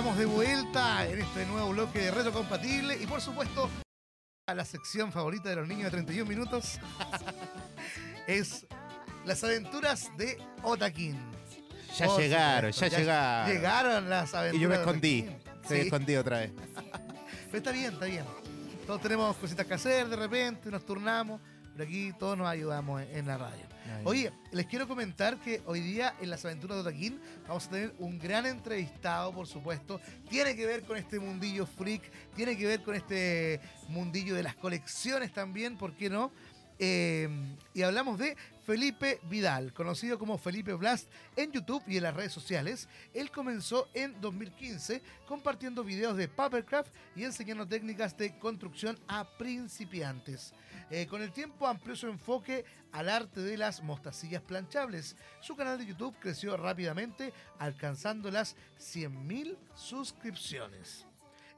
estamos de vuelta en este nuevo bloque de Reto Compatible y por supuesto a la sección favorita de los niños de 31 minutos es las aventuras de Otakin. Ya llegaron, supuesto, ya, llegaron. Llegaron las aventuras. Y yo me escondí. Se Sí, escondí otra vez. pero está bien, está bien. Todos tenemos cositas que hacer de repente, nos turnamos, pero aquí todos nos ayudamos en la radio. Oye, les quiero comentar que hoy día en las aventuras de Otaquín vamos a tener un gran entrevistado, por supuesto. Tiene que ver con este mundillo freak, tiene que ver con este mundillo de las colecciones también, ¿por qué no? Eh, y hablamos de Felipe Vidal, conocido como Felipe Blast en YouTube y en las redes sociales. Él comenzó en 2015 compartiendo videos de papercraft y enseñando técnicas de construcción a principiantes. Eh, con el tiempo amplió su enfoque al arte de las mostacillas planchables. Su canal de YouTube creció rápidamente, alcanzando las 100.000 suscripciones.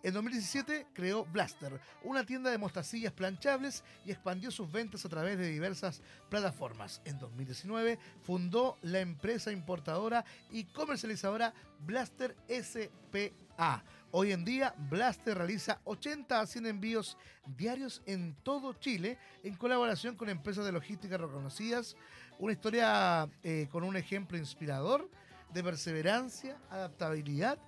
En 2017 creó Blaster, una tienda de mostacillas planchables y expandió sus ventas a través de diversas plataformas. En 2019 fundó la empresa importadora y comercializadora Blaster SPA. Hoy en día, Blaster realiza 80 a 100 envíos diarios en todo Chile en colaboración con empresas de logística reconocidas. Una historia eh, con un ejemplo inspirador de perseverancia, adaptabilidad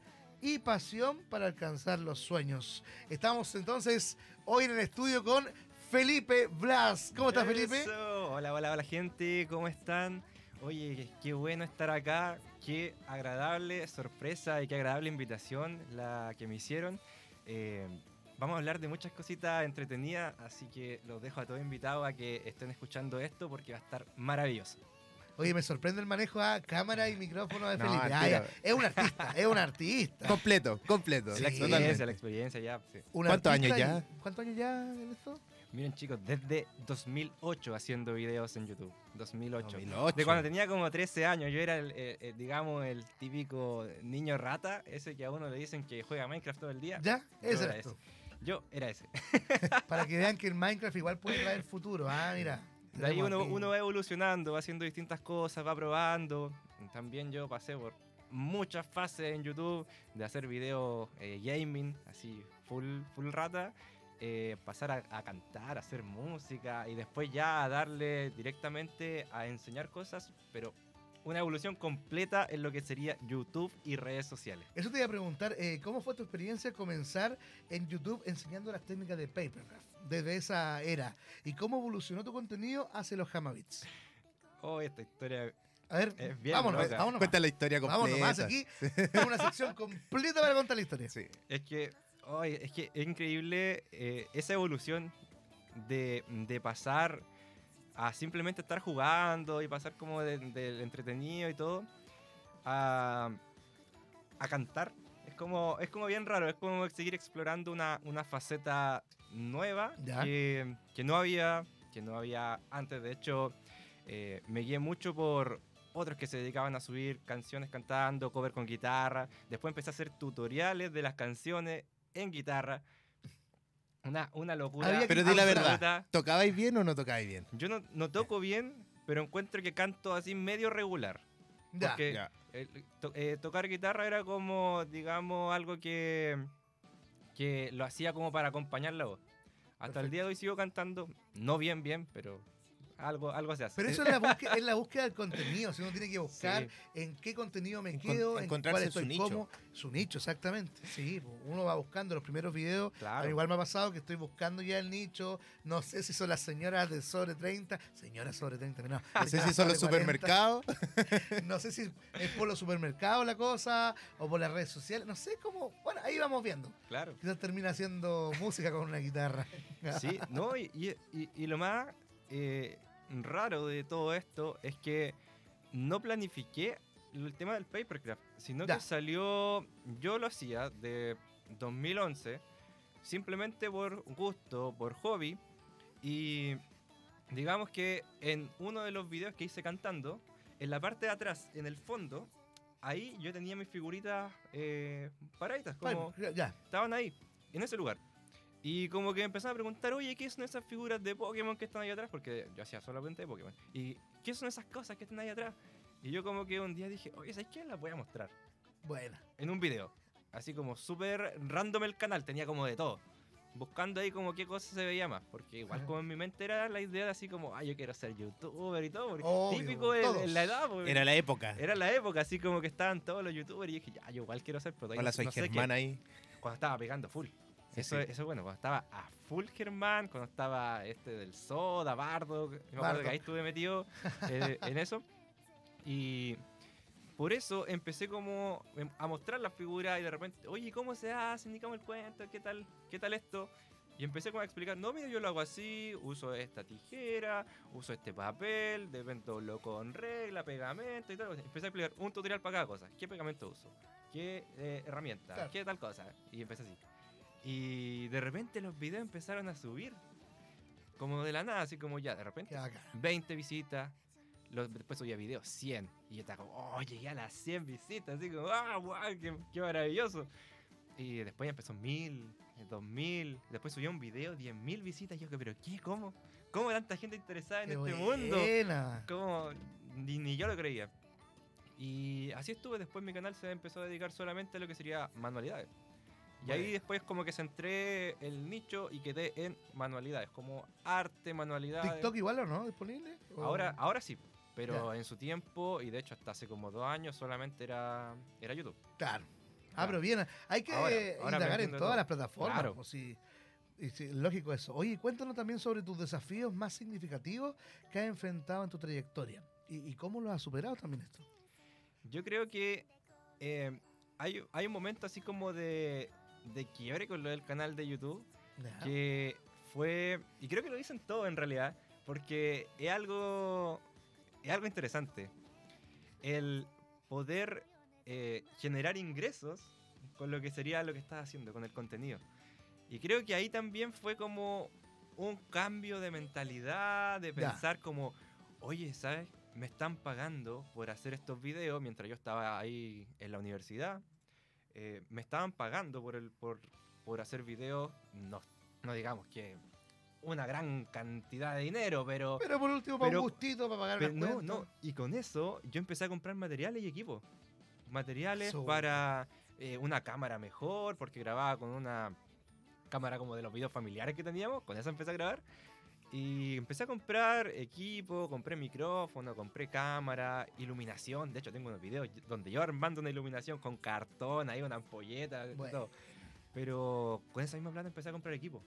y pasión para alcanzar los sueños. Estamos entonces hoy en el estudio con Felipe Blas. ¿Cómo estás, Felipe? Hola, hola, hola gente, ¿cómo están? Oye, qué bueno estar acá, qué agradable sorpresa y qué agradable invitación la que me hicieron. Eh, vamos a hablar de muchas cositas entretenidas, así que los dejo a todos invitados a que estén escuchando esto porque va a estar maravilloso. Oye, me sorprende el manejo a cámara y micrófono de No, Felipe. Ah, ya. Es un artista, es un artista. Completo, completo. Sí. la experiencia, la experiencia ya. sí. ¿Cuántos años ya? ¿Cuántos años ya en esto? Miren chicos, desde 2008 haciendo videos en YouTube. 2008. 2008. De cuando tenía como 13 años, yo era, el, eh, eh, digamos, el típico niño rata, ese que a uno le dicen que juega Minecraft todo el día. ¿Ya? Ese era tú. Yo era ese. Para que vean que el Minecraft igual puede traer futuro. Ah, mira. De ahí uno, uno va evolucionando, va haciendo distintas cosas, va probando. También yo pasé por muchas fases en YouTube de hacer videos eh, gaming, así full, full rata. eh, pasar a, a cantar, a hacer música y después ya a darle directamente a enseñar cosas, pero una evolución completa en lo que sería YouTube y redes sociales. Eso te iba a preguntar, eh, ¿cómo fue tu experiencia comenzar en YouTube enseñando las técnicas de Papercraft desde esa era? ¿Y cómo evolucionó tu contenido hacia los Hamabits? Oh, esta historia A ver, Es bien vámonos, loca. vámonos. Cuenta la historia Vámonos completa. más aquí. Tengo una sección completa para contar la historia. Sí. Es que, es que es increíble eh, esa evolución de, de pasar a simplemente estar jugando y pasar como de- del entretenido y todo a, a cantar. Es como, es como bien raro, es como seguir explorando una, una faceta nueva que, que no había que no había antes. De hecho, eh, me guié mucho por otros que se dedicaban a subir canciones cantando, cover con guitarra. Después empecé a hacer tutoriales de las canciones en guitarra. Una, una locura. Había Pero di la verdad. ¿Tocabais bien o no tocabais bien? Yo no, no toco bien, pero encuentro que canto así medio regular. Ya. Porque Ya. el- to- eh, tocar guitarra era como, digamos, algo que, que lo hacía como para acompañar la voz. Hasta el día de hoy sigo cantando, no bien, bien, pero algo, algo se hace. Pero eso es la, búsqueda, es la búsqueda del contenido. Si uno tiene que buscar Sí. en qué contenido me Encon- quedo, en encontrarse cuál estoy su nicho. como. Su nicho, exactamente. Sí, uno va buscando los primeros videos. Claro. igual me ha pasado que estoy buscando ya el nicho. No sé si son las señoras de sobre 30. Señoras sobre 30, no. No sé si son los sobre 40. supermercados. No sé si es por los supermercados la cosa o por las redes sociales. No sé cómo. Bueno, ahí vamos viendo. Claro. Quizás termina haciendo música con una guitarra. Sí, no, y, y- y- y lo más eh, raro de todo esto es que no planifiqué el tema del papercraft, sino Ya. que salió, yo lo hacía de 2011, simplemente por gusto, por hobby, y digamos que en uno de los videos que hice cantando, en la parte de atrás, en el fondo, ahí yo tenía mis figuritas eh, paraditas, como Bueno, ya. estaban ahí, en ese lugar. Y como que empezaron a preguntar, oye, ¿qué son esas figuras de Pokémon que están ahí atrás? Porque yo hacía solamente de Pokémon. ¿Y qué son esas cosas que están ahí atrás? Y yo como que un día dije, oye, ¿sabes qué? Las voy a mostrar Buena. en un video. así como súper random el canal, tenía como de todo. Buscando ahí como qué cosa se veía más, porque igual como en mi mente era la idea de así como, ah, yo quiero ser youtuber y todo, porque Obvio, típico en la edad. pues. Era la época. Era la época, así como que estaban todos los youtubers y dije, ya, yo igual quiero ser, pero todavía Hola, no- soy no sé qué". Germán ahí. Cuando estaba pegando full. Eso, sí. eso es bueno, cuando estaba a full Germán, cuando estaba este del Soda, Bardo, me acuerdo Bardo. que ahí estuve metido eh, en eso. Y por eso empecé como em- a mostrar las figuras y de repente, oye, ¿cómo se hace? Ni cómo el cuento, ¿qué tal, qué tal esto? Y empecé como a explicar, no, mira, yo lo hago así, uso esta tijera, uso este papel, de doblo con regla, pegamento y tal. Empecé a explicar un tutorial para cada cosa. ¿Qué pegamento uso? ¿Qué eh, herramienta? Claro. ¿Qué tal cosa? Y empecé así. Y de repente los videos empezaron a subir. Como de la nada, así como ya, de repente Qué bacán. 20 visitas. Los- después subía videos 100. Y yo estaba como, oh, llegué a las 100 visitas. Así como, ah, guau, qué, qué maravilloso. Y después ya empezó 1000, eh, 2000. Después subía un video, 10.000 visitas. Y yo, pero ¿qué? ¿Cómo? ¿Cómo tanta gente interesada en Qué este mundo? buena. Como ni, ni yo lo creía. Y así estuve. Después mi canal se empezó a dedicar solamente a lo que sería manualidades. Y ahí después como que centré el nicho y quedé en manualidades, como arte, manualidades. ¿TikTok igual o no? ¿Disponible? ¿O- Ahora, ahora sí, pero en su tiempo, y de hecho hasta hace como dos años, solamente era, era YouTube. Claro. Ah, Claro. pero bien. Hay que Ahora- indagar en todas todo. las plataformas. Claro. pues. Y sí, lógico eso. Oye, cuéntanos también sobre tus desafíos más significativos que has enfrentado en tu trayectoria. ¿Y, y cómo los has superado también esto? Yo creo que eh, hay, hay un momento así como de, de quiebre con lo del canal de YouTube, que fue, y creo que lo dicen todo en realidad, porque es algo, es algo interesante. El poder eh, generar ingresos con lo que sería lo que estás haciendo, con el contenido. Y creo que ahí también fue como un cambio de mentalidad, de pensar como, oye, ¿sabes? Me están pagando por hacer estos videos mientras yo estaba ahí en la universidad. Eh, me estaban pagando por, el, por, por hacer videos, no, no digamos que una gran cantidad de dinero, pero... Pero por último, para Pero- un gustito, para pagar Pero las no, cuentas. no, y con eso yo empecé a comprar materiales y equipos. Materiales para eh, una cámara mejor, porque grababa con una cámara como de los videos familiares que teníamos, con esa empecé a grabar. Y empecé a comprar equipo, compré micrófono, compré cámara, iluminación. De hecho, tengo unos videos donde yo armando una iluminación con cartón, ahí una ampolleta, Bueno. todo. Pero con esa misma plata empecé a comprar equipo.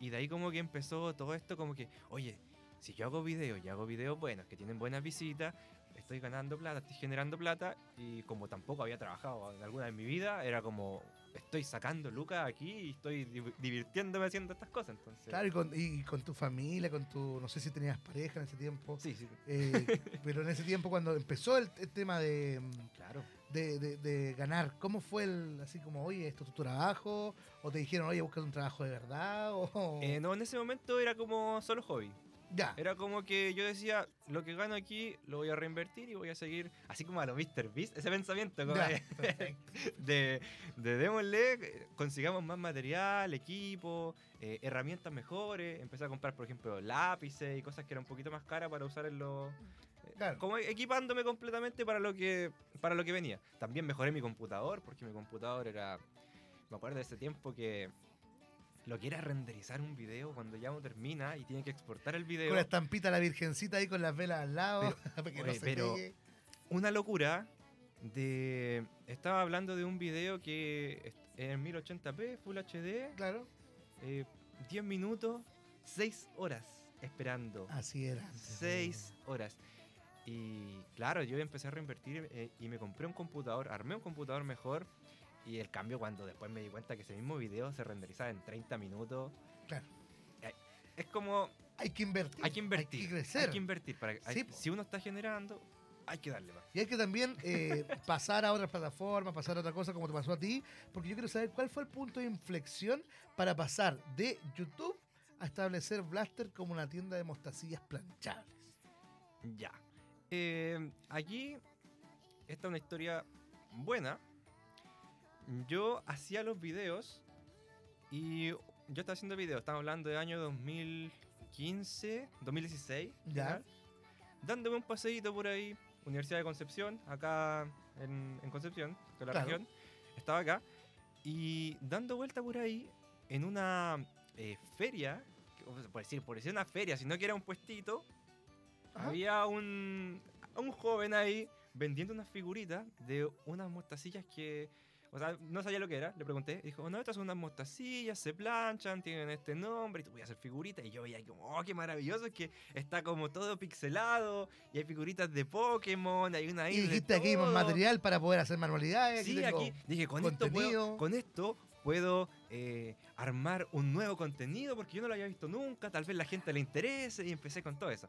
Y de ahí como que empezó todo esto como que, oye, si yo hago videos y hago videos buenos, que tienen buenas visitas, estoy ganando plata, estoy generando plata, y como tampoco había trabajado en alguna de mi vida, era como, estoy sacando lucas aquí y estoy div- divirtiéndome haciendo estas cosas, entonces... Claro, y con, y con tu familia, con tu. No sé si tenías pareja en ese tiempo. Sí, sí, eh, pero en ese tiempo, cuando empezó el, el tema de, claro. de, de- de ganar, ¿cómo fue el. Así como, oye, esto es tu trabajo? ¿O te dijeron, oye, buscas un trabajo de verdad? O, Eh, no, en ese momento era como solo hobby. Ya. Era como que yo decía, lo que gano aquí lo voy a reinvertir y voy a seguir, así como a lo Mr. Beast, ese pensamiento como Ya, de, de, de démosle, consigamos más material, equipo, eh, herramientas mejores. Empecé a comprar, por ejemplo, lápices y cosas que eran un poquito más caras para usar en los... eh, Claro. Como equipándome completamente para lo que para lo que venía. También mejoré mi computador, porque mi computador era... Me acuerdo de ese tiempo que lo que era renderizar un video cuando ya no termina y tiene que exportar el video. Con la estampita la virgencita ahí con las velas al lado. que no oye, se pero- una locura de estaba hablando de un video que en 1080p Full HD Claro. eh, 10 minutos 6 horas esperando Así era. antes, 6 horas y claro yo empecé a reinvertir eh, y me compré un computador armé un computador mejor y el cambio cuando después me di cuenta que ese mismo video se renderizaba en 30 minutos Claro. Es como Hay que invertir. hay que invertir Hay que crecer. hay que invertir para Sí, si uno está generando hay que darle más Y hay que también eh, pasar a otras plataformas, pasar a otra cosa como te pasó a ti, porque yo quiero saber cuál fue el punto de inflexión para pasar de YouTube a establecer Blaster como una tienda de mostacillas planchables. Ya. Eh, aquí está una historia buena. Yo hacía los videos y yo estaba haciendo videos, estamos hablando de año 2015, 2016, Ya. dándome un paseíto por ahí, Universidad de Concepción, acá en, en Concepción, que la Claro. región, estaba acá, Y dando vuelta por ahí, en una eh, feria, por decir, por decir una feria, sino que era un puestito, Ajá. había un, un joven ahí vendiendo unas figuritas de unas mostacillas que, o sea, no sabía lo que era. Le pregunté, dijo, no, estas son unas mostacillas, se planchan, tienen este nombre, y tú voy a hacer figuritas. Y yo veía como, oh, qué maravilloso, es que está como todo pixelado, y hay figuritas de Pokémon, hay una Y dijiste aquí todo". material para poder hacer manualidades. Sí, aquí dije, con esto puedo, con esto puedo eh, armar un nuevo contenido porque yo no lo había visto nunca, tal vez la gente le interese y empecé con todo eso.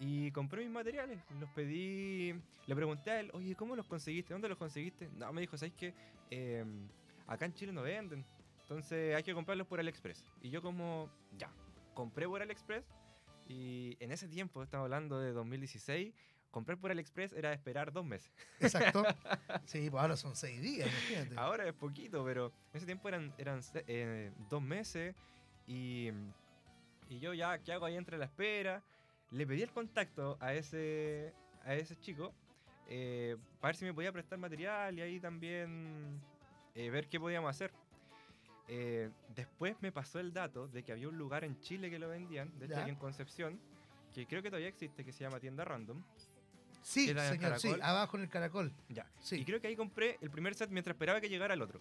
Y compré mis materiales, los pedí, le pregunté a él, oye, ¿cómo los conseguiste? ¿Dónde los conseguiste? No, me dijo, ¿sabes qué? Eh, acá en Chile no venden, entonces hay que comprarlos por AliExpress. Y yo como, ya, compré por AliExpress y en ese tiempo, estamos hablando de 2016, comprar por AliExpress era esperar dos meses. Exacto. Sí, pues ahora son seis días, imagínate. Ahora es poquito, pero en ese tiempo eran, eran eh, dos meses y, y yo ya, ¿qué hago ahí entre la espera? Le pedí el contacto a ese, a ese chico eh, para ver si me podía prestar material y ahí también eh, ver qué podíamos hacer. Eh, después me pasó el dato de que había un lugar en Chile que lo vendían, de hecho aquí en Concepción, que creo que todavía existe, que se llama Tienda Random. Sí, ¿Era el señor, sí, abajo en el caracol. Ya. Sí. Y creo que ahí compré el primer set mientras esperaba que llegara el otro.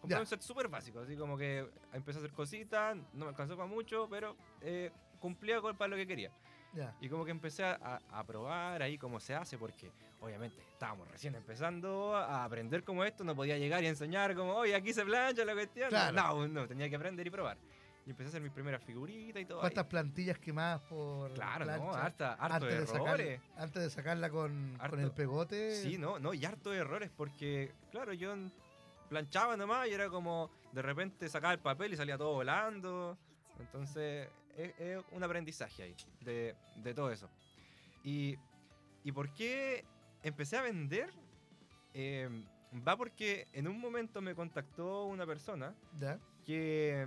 Compré Ya. un set súper básico, así como que empecé a hacer cositas, no me alcanzó para mucho, pero eh, cumplía con, para lo que quería. Ya. Y como que empecé a, a- probar ahí cómo se hace, porque obviamente estábamos recién empezando a aprender cómo esto, no podía llegar y enseñar como, oye, aquí se plancha la cuestión. Claro. No, no, tenía que aprender y probar. Y empecé a hacer mis primeras figuritas y todo. ahí. ¿Cuántas plantillas quemadas por Claro, no, plancha? harta, harto antes, de errores. sacar- antes de sacarla con, con Harto. el pegote. Sí, no, no, y harto de errores porque, claro, yo planchaba nomás y era como, de repente sacaba el papel y salía todo volando. Entonces, es, es un aprendizaje ahí de, de todo eso. Y, ¿Y por qué empecé a vender? Eh, va porque en un momento me contactó una persona Ya. que,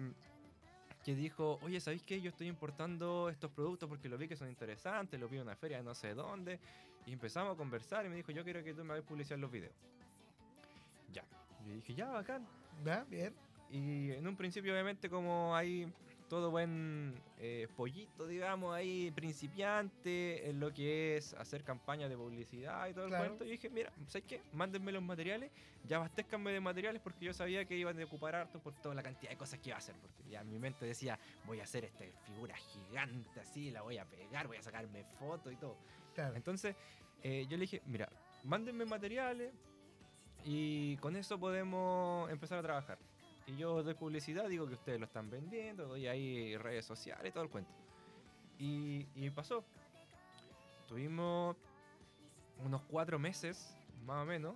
que dijo, oye, ¿sabéis qué? Yo estoy importando estos productos porque lo vi que son interesantes, lo vi en una feria de no sé dónde, y empezamos a conversar y me dijo, yo quiero que tú me hagas publicidad en los videos. Ya. Yo dije, ya, bacán. Ya, bien. Y en un principio, obviamente, como hay todo buen eh, pollito, digamos, ahí principiante en lo que es hacer campañas de publicidad y todo Claro. el cuento, yo dije, mira, ¿sabes qué? Mándenme los materiales, ya abastezcanme de materiales porque yo sabía que iban a ocupar harto por toda la cantidad de cosas que iba a hacer. Porque ya en mi mente decía, voy a hacer esta figura gigante así, la voy a pegar, voy a sacarme fotos y todo. Claro. Entonces, eh, yo le dije, mira, mándenme materiales y con eso podemos empezar a trabajar. Y yo doy publicidad, digo que ustedes lo están vendiendo, doy ahí redes sociales, todo el cuento. Y, y pasó. Tuvimos unos cuatro meses, más o menos,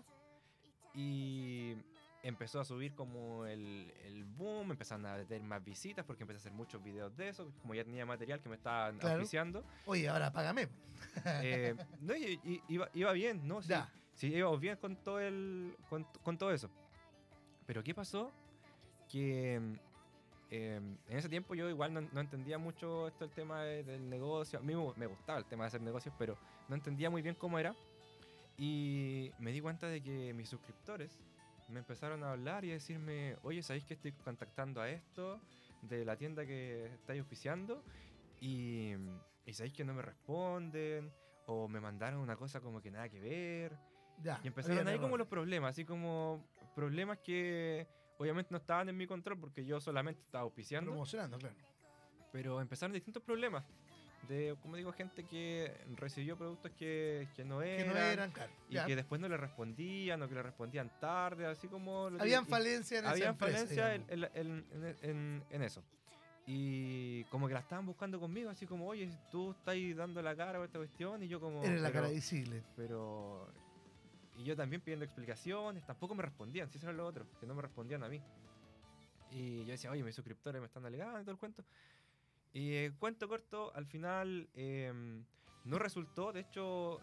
y empezó a subir como el, el boom, empezaron a tener más visitas porque empecé a hacer muchos videos de eso, como ya tenía material que me estaban Claro. auspiciando. Oye, ahora págame. Eh, no, y- iba, iba bien, ¿no? Sí, Ya. sí, íbamos bien con todo, el, con, con todo eso. Pero ¿qué pasó? Que em, en ese tiempo yo igual no, no entendía mucho esto el tema de- del negocio. A mí me gustaba el tema de hacer negocios, pero no entendía muy bien cómo era. Y me di cuenta de que mis suscriptores me empezaron a hablar y a decirme, oye, ¿sabéis que estoy contactando a esto de la tienda que estáis auspiciando? Y, y sabéis que no me responden, o me mandaron una cosa como que nada que ver. Ya. Y empezaron ahí como los problemas, así como problemas que obviamente no estaban en mi control porque yo solamente estaba auspiciando, Promocionando, claro. pero empezaron distintos problemas. De, como digo, gente que recibió productos que, que no Que eran, no eran, claro. y Ya. que después no le respondían o que le respondían tarde, así como... Habían y- falencias en esa había empresa, falencia en, digamos. en- en- en- en eso. Y como que la estaban buscando conmigo, así como, oye, tú estás dando la cara por esta cuestión, y yo como... Eres la cara visible. pero. Y yo también pidiendo explicaciones, tampoco me respondían, si eso era lo otro, que no me respondían a mí. Y yo decía, oye, mis suscriptores me están alegando y todo el cuento. Y eh, cuento corto, al final em, no resultó, de hecho,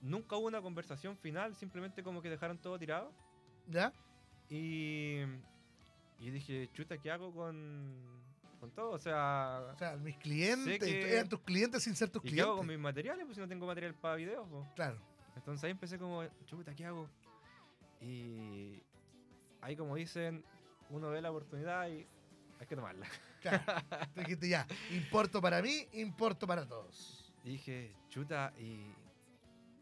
nunca hubo una conversación final, simplemente como que dejaron todo tirado. ¿Ya? Y, y dije, chuta, ¿qué hago con, con todo? O sea, O sea, mis clientes, que- eran tus clientes sin ser tus ¿y qué clientes. hago con mis materiales? Pues si no tengo material para videos. po. Claro. Entonces ahí empecé como, chuta, ¿qué hago? Y ahí como dicen, uno ve la oportunidad y hay que tomarla. Claro. Dijiste ya, importo para mí, importo para todos. Y dije, chuta, ¿y,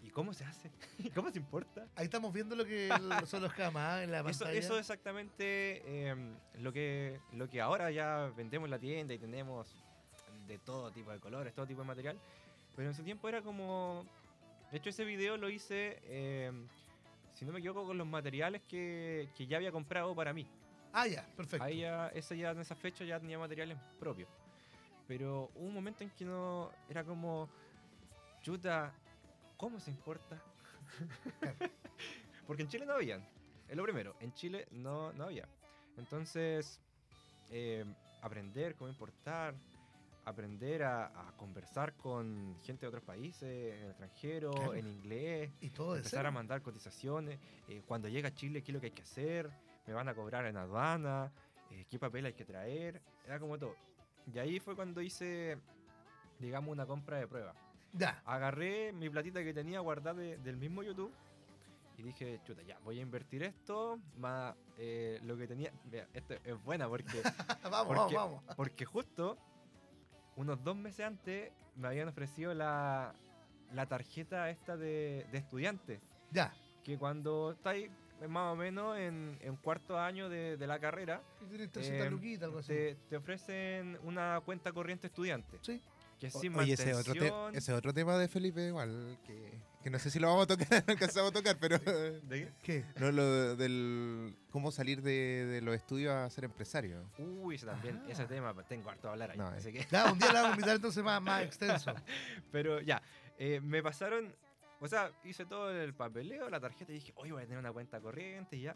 ¿y cómo se hace? ¿Cómo se importa? Ahí estamos viendo lo que son los camas en la pantalla. eso es exactamente em, lo, que, lo que ahora ya vendemos en la tienda y tenemos de todo tipo de colores, todo tipo de material. Pero en su tiempo era como... De hecho, ese video lo hice, em, si no me equivoco, con los materiales que, que ya había comprado para mí. Ah, ya, perfecto. Ahí ya, ese ya en esa fecha ya tenía materiales propios. Pero hubo un momento en que no era como, chuta, ¿cómo se importa? Porque en Chile no habían. Es lo primero, en Chile no, no había. Entonces, eh, aprender cómo importar, aprender a, a conversar con gente de otros países, en el extranjero, Claro. en inglés, y todo empezar a mandar cotizaciones, eh, cuando llega a Chile, qué es lo que hay que hacer, me van a cobrar en aduana, eh, qué papel hay que traer, era como todo. Y ahí fue cuando hice, digamos, una compra de prueba. Ya, Agarré mi platita que tenía guardada de- del mismo YouTube y dije, chuta, ya, voy a invertir esto, más eh, lo que tenía. Vea, esto es buena porque, vamos, ¿Por vamos, vamos. porque justo unos dos meses antes me habían ofrecido la, la tarjeta esta de, de estudiante Ya. que cuando estáis más o menos en, en cuarto año de, de la carrera, Y tienes 300 Eh, luquitas, algo así. te, te ofrecen una cuenta corriente estudiante. Sí. Que es O- sin Oye, ese es, otro ese es otro tema de Felipe igual, que, que no sé si lo vamos a tocar, no alcanzamos a tocar, pero ¿De qué? ¿Qué? no lo del cómo salir de, de los estudios a ser empresario. Uy, ese también, Ah. ese tema, tengo harto a hablar ahí. No, así que- Ya, un día la vamos a invitar entonces más, más extenso. pero ya, eh, me pasaron, o sea, hice todo el papeleo, la tarjeta y dije, oye, voy a tener una cuenta corriente y ya.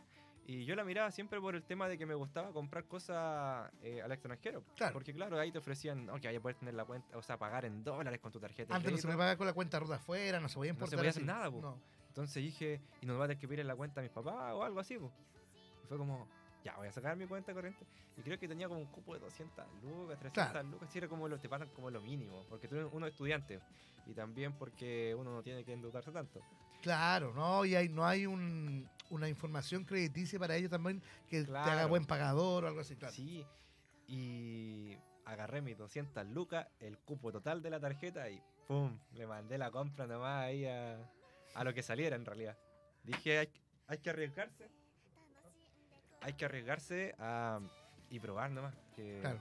Y yo la miraba siempre por el tema de que me gustaba comprar cosas eh, al extranjero. Claro. Porque claro, ahí te ofrecían, no, que vaya a poder tener la cuenta, o sea, pagar en dólares con tu tarjeta. Antes no se me pagaba con la cuenta ruta afuera, no se podía No se importar. podía así. hacer nada, po. No. Entonces dije, y nos va a tener que pedir en la cuenta a mis papás o algo así, pues. Y fue como, ya, voy a sacar mi cuenta corriente. Y creo que tenía como un cupo de 200 lucas, 300 Claro. lucas, sí, era como lo, te pagan como lo mínimo, porque tú eres uno es estudiante. Y también porque uno no tiene que endeudarse tanto. Claro, no, y hay, no hay un- una información crediticia para ellos también que te haga buen pagador o algo así, claro. Sí, y agarré mis 200 lucas, el cupo total de la tarjeta y ¡pum! Le mandé la compra nomás ahí a, a lo que saliera en realidad. Dije, hay, hay que arriesgarse. Hay que arriesgarse a, y probar nomás. Que, Claro.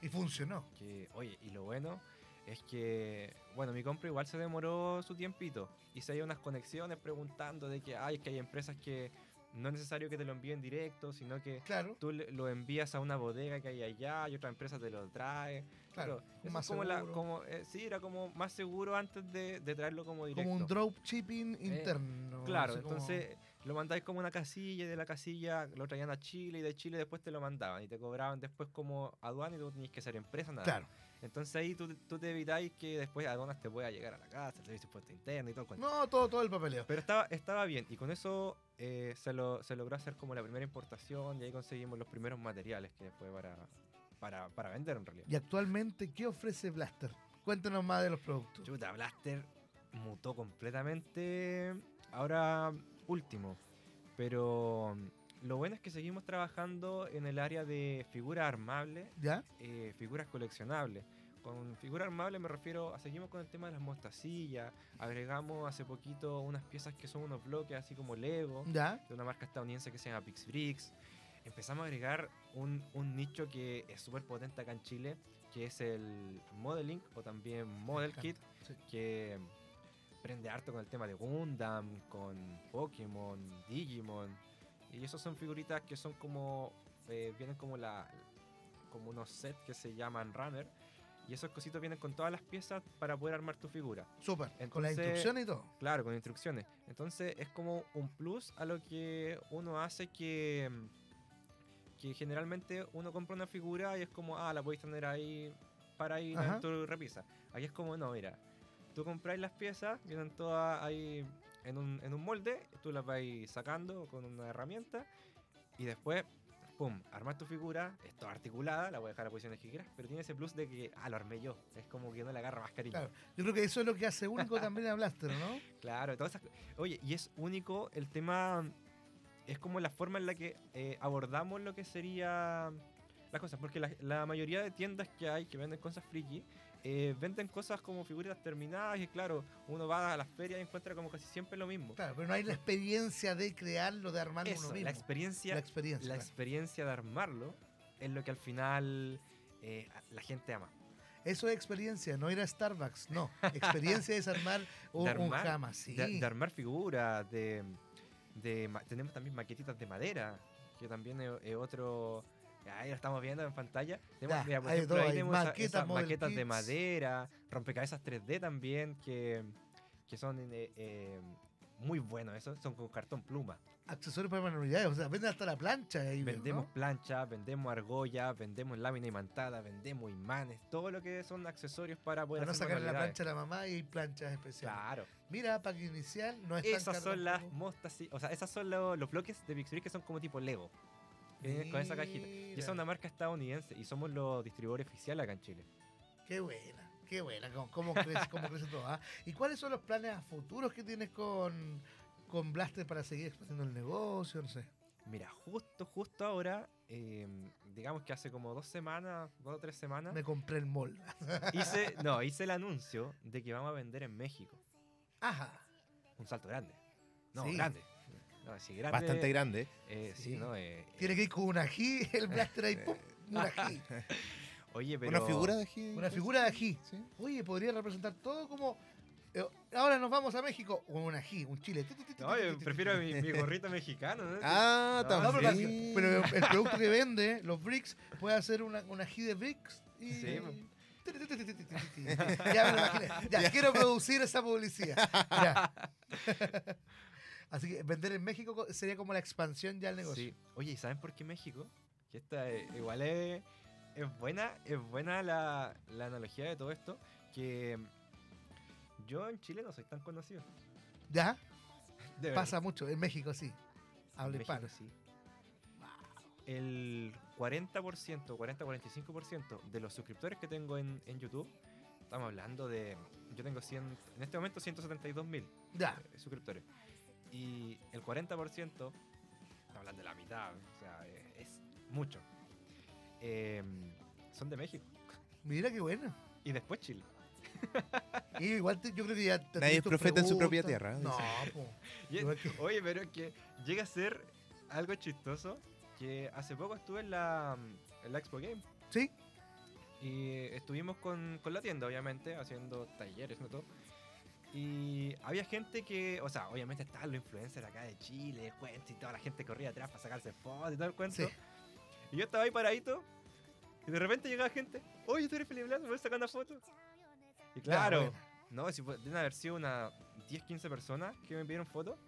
Y funcionó. que, oye, y lo bueno es que, bueno, mi compra igual se demoró su tiempito. Hice ahí unas conexiones preguntando de que, ay, es que hay empresas que no es necesario que te lo envíen directo, sino que Claro, tú lo envías a una bodega que hay allá y otra empresa te lo trae. claro. Eso más es como la, seguro. como, eh, sí, era como más seguro antes de, de traerlo como directo. como un drop shipping interno. Claro, entonces lo mandáis como una casilla y de la casilla lo traían a Chile y de Chile después te lo mandaban y te cobraban después como aduana y tú tenías que ser empresa, nada. Claro. Entonces ahí tú, tú te evitáis que después aduanas te pueda llegar a la casa, el servicio de impuesto interno y todo el. No, todo, todo el papeleo. Pero estaba, estaba bien y con eso eh, se, lo, se logró hacer como la primera importación y ahí conseguimos los primeros materiales que después para, para, para vender en realidad. Y actualmente, ¿qué ofrece Blaster? Cuéntanos más de los productos. Chuta, Blaster mutó completamente ahora último. Pero mm, lo bueno es que seguimos trabajando en el área de figuras armables, ¿Ya? eh, figuras coleccionables. Con figura armable me refiero a seguimos con el tema de las mostacillas. Agregamos hace poquito unas piezas que son unos bloques así como Lego ¿Ya? de una marca estadounidense que se llama Pixbricks. Empezamos a agregar un, un nicho que es súper potente acá en Chile, que es el modeling o también model kit, sí. que prende harto con el tema de Gundam, con Pokémon, Digimon. Y esos son figuritas que son como, eh, vienen como la como unos sets que se llaman Runner. Y esos cositos vienen con todas las piezas para poder armar tu figura. Súper. Con la Entonces- instrucción y todo. Claro, con instrucciones. Entonces es como un plus a lo que uno hace que, que generalmente uno compra una figura y es como, ah, la podéis tener ahí para ir Ajá. en tu repisa. Aquí es como, no, mira, tú compráis las piezas, vienen todas ahí en un, en un molde, tú las vais sacando con una herramienta y después, pum, armas tu figura, es toda articulada, la voy a dejar a posiciones que quieras, pero tiene ese plus de que, ah, lo armé yo. Es como que no le agarra más cariño. Claro. Yo creo que eso es lo que hace único también a Blaster, ¿no? Claro, todas esas Oye, y es único el tema es como la forma en la que eh, abordamos lo que sería las cosas. Porque la, la mayoría de tiendas que hay que venden cosas friki eh, venden cosas como figuritas terminadas y claro, uno va a las ferias y encuentra como casi siempre lo mismo. Claro, pero no hay la experiencia de crearlo, de armarlo Eso, uno mismo. la experiencia, La experiencia. la claro. experiencia de armarlo es lo que al final eh, la gente ama. Eso es experiencia, no ir a Starbucks, no. Experiencia es armar un, armar- jama, sí. de, de armar figuras, de, de tenemos también maquetitas de madera, que también es, es otro. Ahí lo estamos viendo en pantalla. Tenemos, Ya, mira, por ejemplo, todo ahí tenemos maquetas, esas maquetas de kits. madera, rompecabezas 3D también, que, que son eh, eh, muy buenos. Esos son con cartón pluma. Accesorios para manualidades, o sea, venden hasta la plancha ahí. Vendemos ¿no? planchas, vendemos argollas, vendemos lámina imantada, vendemos imanes, todo lo que son accesorios para poder Para no sacar la plancha a la mamá y planchas especiales. Claro. Mira, para que inicial no es tan Esas caro son las mostas, o sea, esas son lo- los bloques de Big que son como tipo Lego. Vienen con esa cajita. Y esa es una marca estadounidense y somos los distribuidores oficiales acá en Chile. Qué buena, qué buena, cómo, cómo crece, cómo crece todo. ah? ¿Y cuáles son los planes a futuros que tienes con, con Blaster para seguir expandiendo el negocio? No sé. Mira, justo, justo ahora, eh, digamos que hace como dos semanas, dos o tres semanas, Me compré el mall. hice, no, hice el anuncio de que vamos a vender en México. Ajá. Un salto grande. No, Sí. grande. No, sí, grande. Bastante grande. eh, sí, Sí. ¿no? Eh, Tiene que ir con un ají, el Blaster ahí, pum, un ají. oye, pero... Una figura de ají. Una figura de ají. Sí. Oye, podría representar todo como. eh, ahora nos vamos a México. O un ají, un chile. No, yo prefiero mi, mi gorrito mexicano. ¿no? Ah, No, No, pero, también. pero el producto que vende, los bricks, puede hacer una, un ají de bricks. Y... Sí. Ya me lo imaginé. Ya, quiero producir esa publicidad. Ya. Así que vender en México co- sería como la expansión ya al negocio. Sí. Oye, ¿y saben por qué México? Que esta eh, igual es, es buena, es buena la, la analogía de todo esto, que yo en Chile no soy tan conocido. ¿Ya? De. Pasa mucho. En México sí. Habla hispano. sí. El 40%, 40-45% de los suscriptores que tengo en, en YouTube, estamos hablando de. Yo tengo 100, en este momento 172 mil suscriptores. Y el 40%, estamos hablando de la mitad, o sea, eh, es mucho. Eh, son de México. Mira qué bueno. Y después Chile. Y igual te- yo creo que ya te Nadie es profeta en su propia tierra, No, po. Y- Oye, pero es que llega a ser algo chistoso que hace poco estuve en la, en la Expo Game. Sí, Y estuvimos con, con la tienda, obviamente, haciendo talleres, ¿no? Todo. Y había gente que, o sea, obviamente estaban los influencers acá de Chile, cuento y toda la gente corría atrás para sacarse fotos y todo el cuento. Sí. Y yo estaba ahí paradito y de repente llegaba gente, oye, tú eres Felipe Blas, me voy a sacar una foto. Y claro, bueno. no, si deben haber sido unas 10, 15 personas que me pidieron fotos.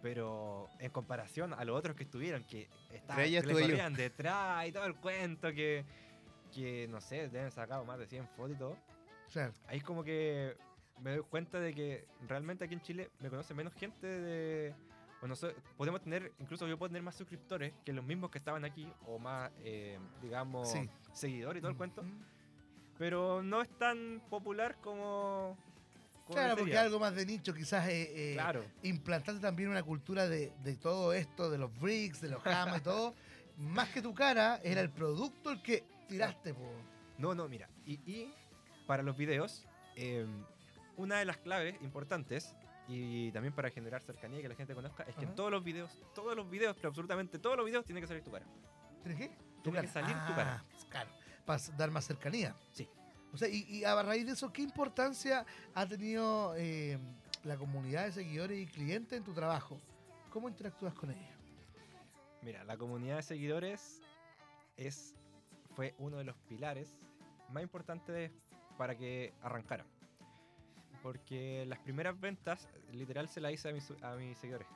Pero en comparación a los otros que estuvieron, que estaban que le corrían detrás y todo el cuento, que, que no sé, deben sacado más de 100 fotos y todo. claro. Ahí es como que me doy cuenta de que realmente aquí en Chile me conoce menos gente de... O no sé, podemos tener, incluso yo puedo tener más suscriptores que los mismos que estaban aquí, o más, eh, digamos, Sí. seguidores y todo el cuento, Mm. pero no es tan popular como... como Claro, porque algo más de nicho, quizás eh, eh, Claro. implantarte también una cultura de, de todo esto, de los bricks, de los jamas y todo. Más que tu cara, era el producto el que tiraste, po. No, no, mira. Y, y para los videos, eh, una de las claves importantes, y también para generar cercanía y que la gente conozca, es que en todos los videos, todos los videos, pero absolutamente todos los videos, tiene que salir tu cara. ¿Tienes qué? Tiene que salir tu cara. Ah, Claro, para dar más cercanía. Sí. O sea, y, y a raíz de eso, ¿qué importancia ha tenido eh, la comunidad de seguidores y clientes en tu trabajo? ¿Cómo interactúas con ellos? Mira, la comunidad de seguidores es, fue uno de los pilares más importantes para que arrancara. Porque las primeras ventas, literal, se las hice a mis, a mis seguidores.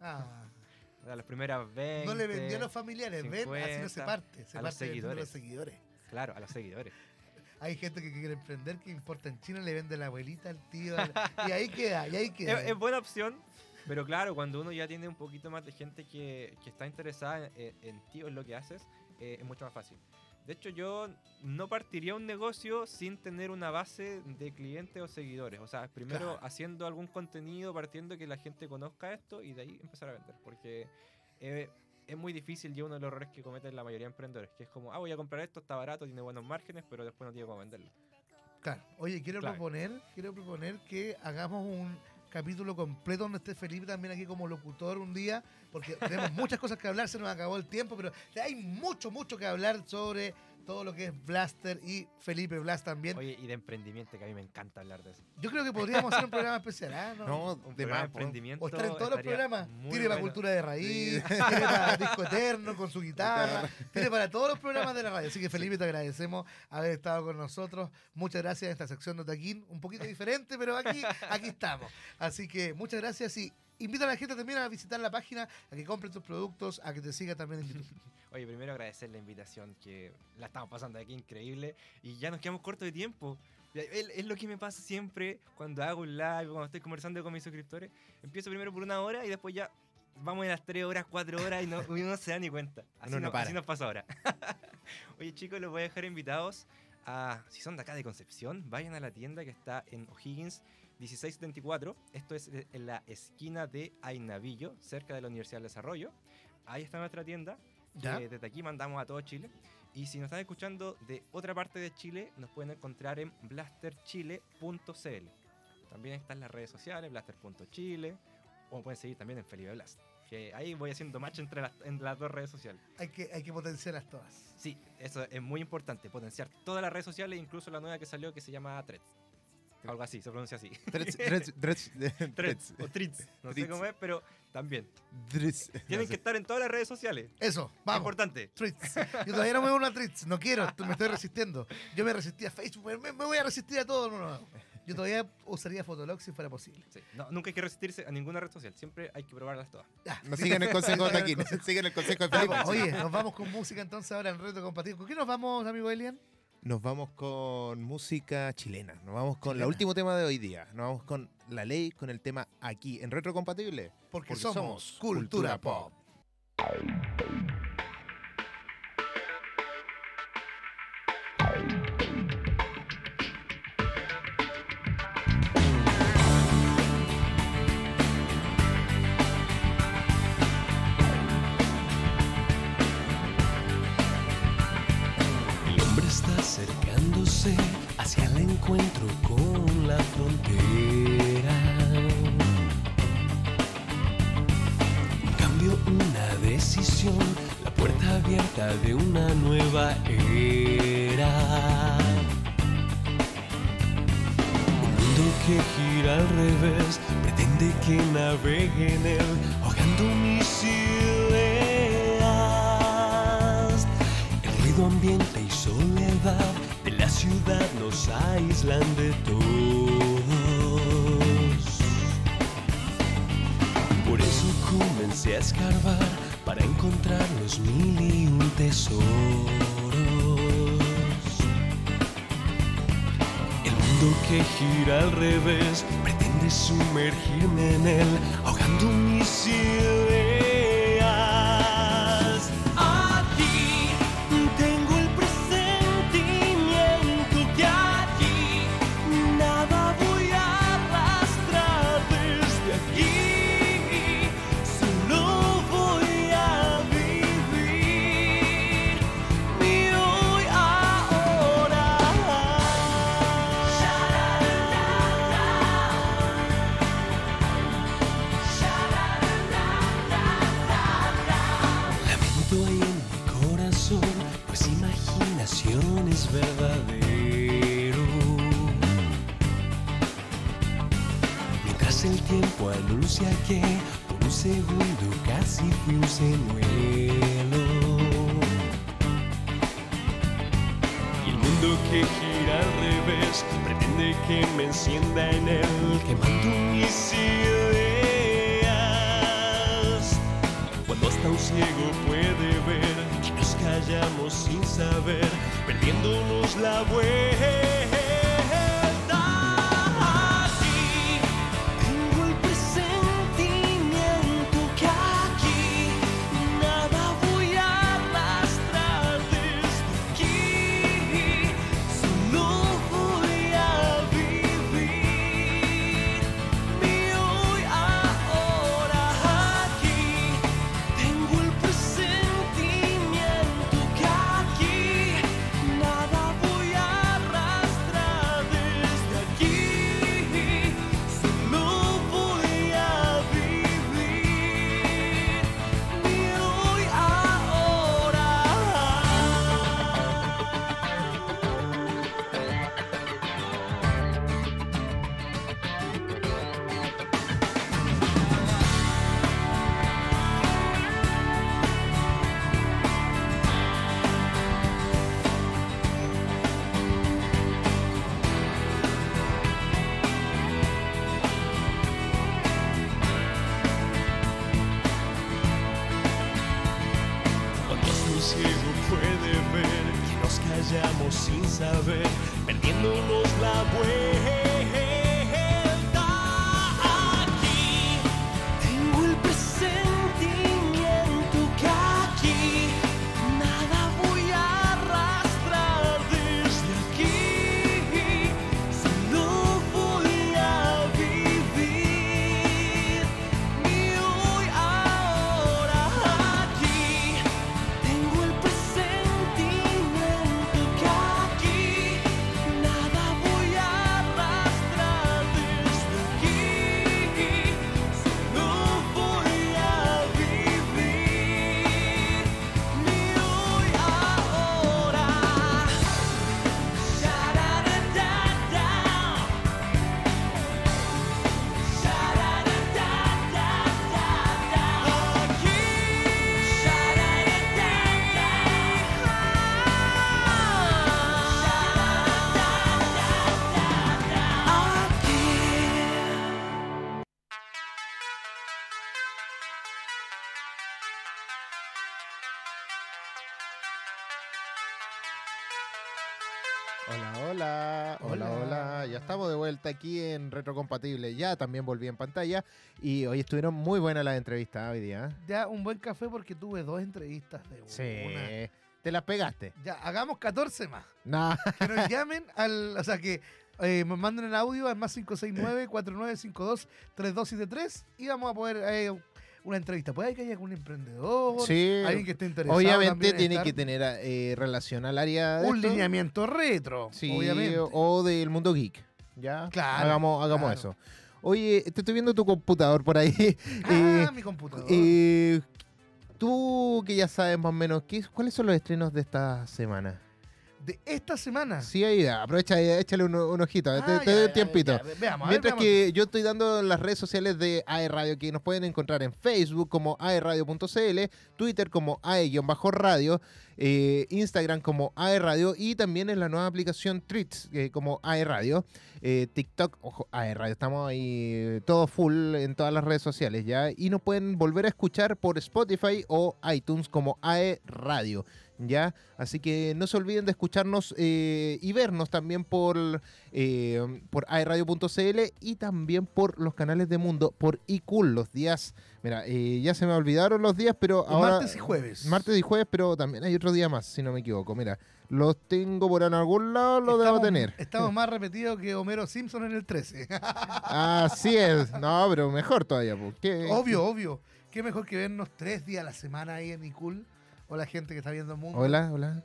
Ah, sea, las primeras 20. no le vendió a los familiares, ven, así no se 50, parte, se a los parte vendiendo a los seguidores. seguidores. Claro, a los seguidores. Hay gente que quiere emprender, que importa en China, le vende a la abuelita, al tío, al- y ahí queda, y ahí queda. es, es buena opción, pero claro, cuando uno ya tiene un poquito más de gente que, que está interesada en, en ti o en lo que haces, eh, es mucho más fácil. De hecho, yo no partiría un negocio sin tener una base de clientes o seguidores. O sea, primero Claro. haciendo algún contenido, partiendo que la gente conozca esto y de ahí empezar a vender. Porque eh, es muy difícil y uno de los errores que cometen la mayoría de emprendedores, que es como, ah, voy a comprar esto, está barato, tiene buenos márgenes, pero después no tiene cómo venderlo. Claro. Oye, quiero proponer, quiero proponer que hagamos un capítulo completo donde esté Felipe también aquí como locutor un día, porque tenemos muchas cosas que hablar, se nos acabó el tiempo, pero hay mucho, mucho que hablar sobre todo lo que es Blaster y Felipe Blast también. Oye, y de emprendimiento, que a mí me encanta hablar de eso. Yo creo que podríamos hacer un programa especial, ¿ah? ¿No? No, Un de más. emprendimiento. O estar en todos los programas. Tiene para bueno. cultura de raíz, tiene para disco eterno con su guitarra, tiene para todos los programas de la radio. Así que Felipe, te agradecemos haber estado con nosotros. Muchas gracias en esta sección de Taquín, un poquito diferente, pero aquí, aquí estamos. Así que muchas gracias y invita a la gente también a visitar la página, a que compre tus productos, a que te siga también en YouTube. Oye, primero agradecer la invitación, que la estamos pasando aquí increíble y ya nos quedamos cortos de tiempo. Es, lo que me pasa siempre cuando hago un live, cuando estoy conversando con mis suscriptores. Empiezo primero por una hora y después ya vamos en las tres horas, cuatro horas y no, uno no se da ni cuenta. Así, no no- así nos pasa ahora. Oye chicos, los voy a dejar invitados a, si son de acá de Concepción, vayan a la tienda que está en O'Higgins 1674. Esto es eh, en la esquina de Ainavillo, cerca de la Universidad del Desarrollo. Ahí está nuestra tienda. Que desde aquí mandamos a todo Chile. Y si nos están escuchando de otra parte de Chile, nos pueden encontrar en blasterchile.cl. También están las redes sociales, blaster.chile, o pueden seguir también en Felipe Blast. Que ahí voy haciendo match entre las, entre las dos redes sociales. Hay que, hay que potenciarlas todas. Sí, eso es muy importante, potenciar todas las redes sociales, incluso la nueva que salió que se llama Threads. Algo así, se pronuncia así. Threads, threads, threads, Threads threads, o Threads, no sé Threads. cómo es, pero también. threads. Tienen No que sé. estar en todas las redes sociales. Eso, Es vamos. importante. Treats. Yo todavía no me voy a una treats. No quiero, me estoy resistiendo. Yo me resistí a Facebook, me, me voy a resistir a todo. No, no. Yo todavía usaría Fotolog si fuera posible. Sí, no, nunca hay que resistirse a ninguna red social, siempre hay que probarlas todas. Ya. No sigan el consejo de Taquín, sigan el consejo de. Vamos, oye, nos vamos con música entonces ahora en Reto Compatible. ¿Con qué nos vamos, amigo Elian? Nos vamos con música chilena. Nos vamos con el último tema de hoy día. Nos vamos con la ley, con el tema aquí en Retrocompatible. Porque, Porque somos, somos Cultura, Cultura Pop. Pop. Navegue en él, ahogando mis ideas. El ruido ambiente y soledad de la ciudad nos aíslan de todos. Por eso comencé a escarbar para encontrar los mil y un tesoros. El mundo que gira al revés sumergirme en él, ahogando mis El tiempo anuncia que por un segundo casi fui un señuelo. Y el mundo que gira al revés pretende que me encienda en él, quemando mis ideas. Cuando hasta un ciego puede ver y nos callamos sin saber, perdiéndonos la vuelta. Perdiéndonos la vuelta. Vuelta aquí en Retrocompatible. Ya también volví en pantalla y hoy estuvieron muy buenas las entrevistas hoy día. Ya un buen café porque tuve dos entrevistas de una. Sí. ¿Te las pegaste? Ya, hagamos 14 más. Que nos llamen al. O sea, que eh, nos manden el audio al más 569-4952-3273 y vamos a poder. eh, una entrevista. Puede que haya algún emprendedor, Sí. alguien que esté interesado. Obviamente tiene estar. que tener eh, relación al área de un esto. lineamiento retro. Sí, obviamente. o del mundo geek. ¿Ya? Claro, Hagamos, hagamos claro. eso. Oye, te estoy viendo tu computador por ahí. Ah, Eh, mi computador. eh, tú que ya sabes más o menos, ¿qué, ¿cuáles son los estrenos de esta semana? De esta semana. Sí, ahí, aprovecha y échale un, un ojito, Ah, te, te ya, doy un tiempito. ya, veamos, ver, Mientras veamos. que yo estoy dando las redes sociales de AE Radio, que nos pueden encontrar en Facebook como aeradio.cl, Twitter como AE-radio, eh, Instagram como AE Radio y también en la nueva aplicación Treats eh, como AE Radio, eh, TikTok, ojo, AE Radio. Estamos ahí todo full en todas las redes sociales ya y nos pueden volver a escuchar por Spotify o iTunes como AE Radio. ¿Ya? Así que no se olviden de escucharnos eh, y vernos también por, eh, por aeradio.cl y también por los canales de Mundo, por iCool, los días, mira, eh, ya se me olvidaron los días, pero ahora... martes y jueves. Martes y jueves, pero también hay otro día más, si no me equivoco. Mira, los tengo por en algún lado, los debo tener. Estamos más repetidos que Homero Simpson en el 13. Así es. No, pero mejor todavía. ¿Qué- obvio, obvio. Qué mejor que vernos tres días a la semana ahí en Icul. Hola gente que está viendo el mundo. Hola, hola.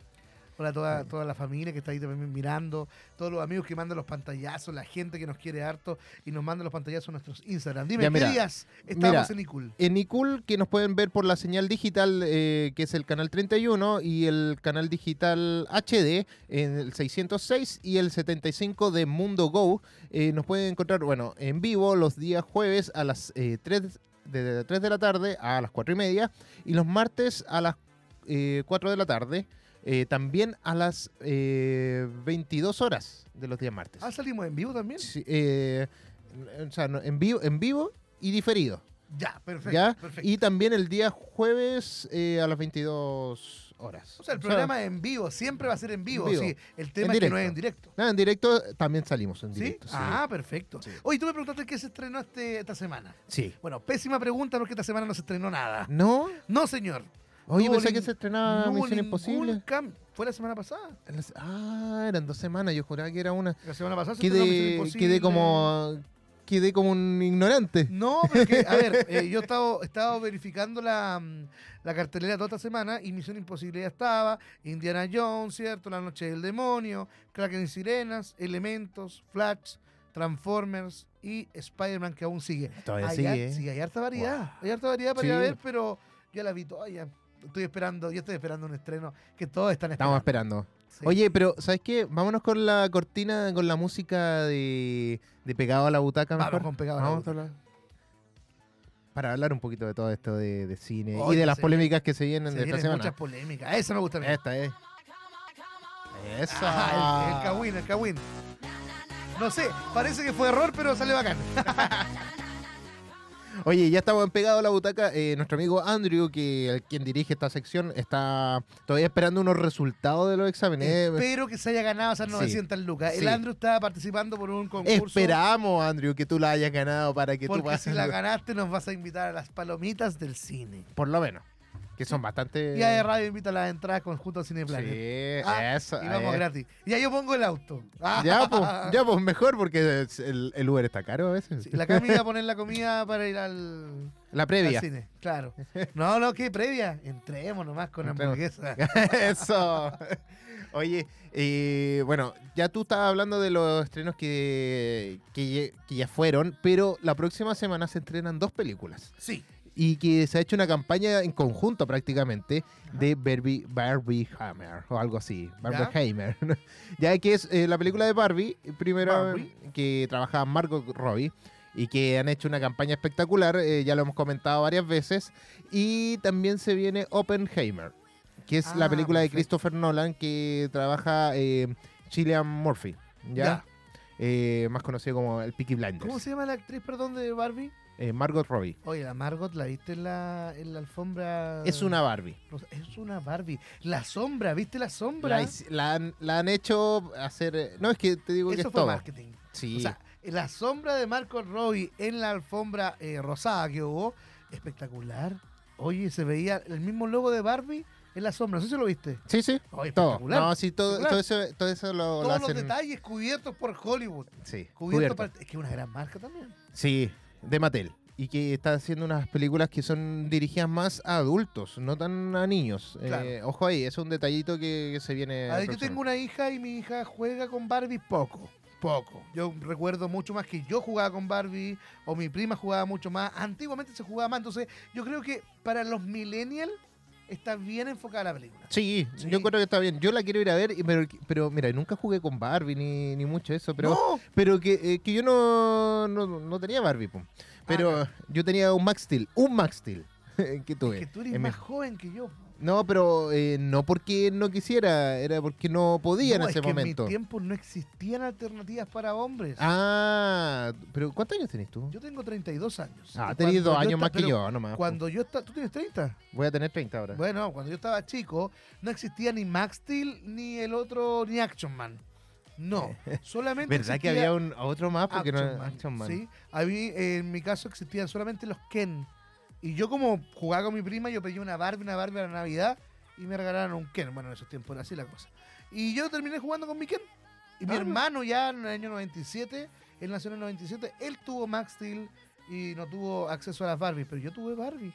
Hola a toda, toda la familia que está ahí también mirando. Todos los amigos que mandan los pantallazos. La gente que nos quiere harto y nos manda los pantallazos a nuestros Instagram. Dime, Ya, ¿qué días estamos mira, en Icul? En iCool, que nos pueden ver por la señal digital, eh, que es el canal 31, y el canal digital HD, en el 606 y el 75 de Mundo Go. Eh, nos pueden encontrar, bueno, en vivo los días jueves a las eh, 3, de 3 de la tarde a las 4 y media, y los martes a las eh, 4 de la tarde. eh, también a las eh, 22 horas de los días martes. Ah, salimos en vivo también. Sí, eh, o sea, no, en, vivo, en vivo y diferido. Ya, perfecto. ¿ya? perfecto. Y también el día jueves eh, a las 22 horas. o sea, el programa es en vivo, siempre va a ser en vivo. en vivo. Sí, el tema es que no es en directo. no, en directo también salimos en ¿Sí? directo. Sí. Ah, perfecto. Sí. Oye, tú me preguntaste qué se estrenó este, esta semana. Sí. Bueno, pésima pregunta porque esta semana no se estrenó nada. ¿No? No, señor. Oye, pensé que se estrenaba Misión Imposible. cam- ¿Fue la semana pasada? Ah, eran dos semanas. Yo juraba que era una. La semana pasada se Quedé, Imposible. quedé como. Quedé como un ignorante. No, pero que, a ver, eh, yo he estado verificando la, mm, la cartelera toda esta semana y Misión Imposible ya estaba, Indiana Jones, ¿cierto? La Noche del Demonio, Kraken y Sirenas, Elementos, Flash, Transformers y Spider-Man que aún sigue. Todavía Hay sigue. Sí, hay harta variedad. Hay harta variedad para Sí. ir a ver, pero ya la vi toda. Ya estoy esperando, yo estoy esperando un estreno que todos están Estamos esperando. esperando. Sí. Oye, pero ¿sabes qué? Vámonos con la cortina, con la música de, de Pegado a la Butaca. Vamos con Pegado a la Butaca. Para hablar un poquito de todo esto de, de cine y de las polémicas que se vienen Se de esta vienen semana. muchas polémicas. Eso me gusta a mí. Esta es. Esa. Ah, el, el Kawin, el Kawin. No sé, parece que fue error, pero sale bacán. Oye, ya estamos pegado a la butaca. Eh, nuestro amigo Andrew, que quien dirige esta sección, está todavía esperando unos resultados de los exámenes. Espero que se haya ganado esas Sí. 900 lucas. El Sí. Andrew estaba participando por un concurso. Esperamos, Andrew, que tú la hayas ganado para que tú Porque pases. si la ganaste nos vas a invitar a las palomitas del cine. Por lo menos. Que son bastante. Y a Radio invita a las entradas conjunto al Cine Planet. Sí, Ah, eso. Y vamos eh. gratis. Y ya yo pongo el auto. Ah. Ya, pues, ya, pues mejor porque el, el Uber está caro a veces. Sí, la Cami iba a poner la comida para ir al, La al previa. cine. Claro. No, no, ¿qué previa? Entremos nomás con Entremos. hamburguesa. Eso. Oye, eh, bueno, ya tú estabas hablando de los estrenos que, que, que ya fueron, pero la próxima semana se estrenan dos películas. Sí. Y que se ha hecho una campaña en conjunto prácticamente de Barbie, Barbie Hammer o algo así. Barbie Hammer. ya que es eh, la película de Barbie, primero que trabajaba Margot Robbie y que han hecho una campaña espectacular, eh, ya lo hemos comentado varias veces. Y también se viene Oppenheimer, que es la Ah, película de. Christopher Nolan que trabaja eh, Murphy, ¿ya? Ya. Eh, más conocido como el Peaky Blinders. ¿Cómo se llama la actriz, perdón, de Barbie? Eh, Margot Robbie. Oye, la Margot, ¿la viste en la, en la alfombra? Es una Barbie. Es una Barbie. La sombra, ¿viste la sombra? La, la han, la han hecho hacer. eh, No, es que te digo que Eso es fue todo. marketing. Sí. O sea, la sombra de Marco Robbie en la alfombra eh, rosada que hubo, espectacular. Oye, se veía el mismo logo de Barbie en la sombra. No sé si lo viste. sí, sí. Oye, Todo. No, sí, todo, todo eso, todo eso lo, lo Todos los detalles cubiertos por Hollywood. Sí, Cubierto cubierto. para- Es que es una gran marca también. Sí, de Mattel. Y que está haciendo unas películas que son dirigidas más a adultos, no tan a niños. Claro. Eh, ojo ahí, es un detallito que, que se viene. A ver, yo tengo una hija y mi hija juega con Barbie poco. Poco. Yo recuerdo mucho más que yo jugaba con Barbie o mi prima jugaba mucho más. Antiguamente se jugaba más. Entonces, yo creo que para los millennials está bien enfocada la película. Sí, Sí. yo creo que está bien. Yo la quiero ir a ver, y- pero, pero mira, nunca jugué con Barbie ni, ni mucho eso, pero no, pero que, eh, que yo no, no, no tenía Barbie, pum. pero Ah, yo tenía un Max Steel, un Max Steel que tuve. es que tú eres mi- más joven que yo. No, pero eh, no porque no quisiera, era porque no podía No, en ese es que momento. en mi tiempo no existían alternativas para hombres. Ah, pero ¿cuántos años tenés tú? Yo tengo 32 años. ah, tenés dos años más que yo, nomás. Cuando yo estaba... ¿Tú tienes 30? Voy a tener 30 ahora. Bueno, cuando yo estaba chico, no existía ni Max Steel, ni el otro, ni Action Man. No, solamente ¿Verdad que había un otro más? Porque no Action Man, Action Man. Sí, a mí, eh, en mi caso existían solamente los Ken. Y yo como jugaba con mi prima, yo pedí una Barbie, una Barbie a la Navidad y me regalaron un Ken. Bueno, en esos tiempos era así la cosa. Y yo terminé jugando con mi Ken. Y mi Ah. hermano ya en el año 97, él nació en el 97, él tuvo Max Steel y no tuvo acceso a las Barbies, pero yo tuve Barbie.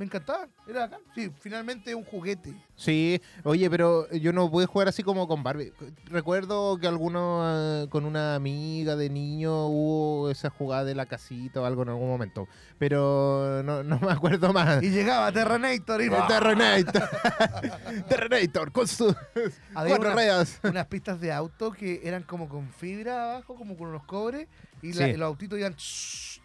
Me encantaba, era acá. Sí, finalmente un juguete. Sí, oye, pero yo no pude jugar así como con Barbie. Recuerdo que alguno eh, con una amiga de niño hubo esa jugada de la casita o algo en algún momento. Pero no, no me acuerdo más. Y llegaba Terranator y El Terrenator. Terrenator con sus Había cuatro una- ruedas. unas pistas de auto que eran como con fibra abajo, como con unos cobres, y la- Sí. los autitos iban.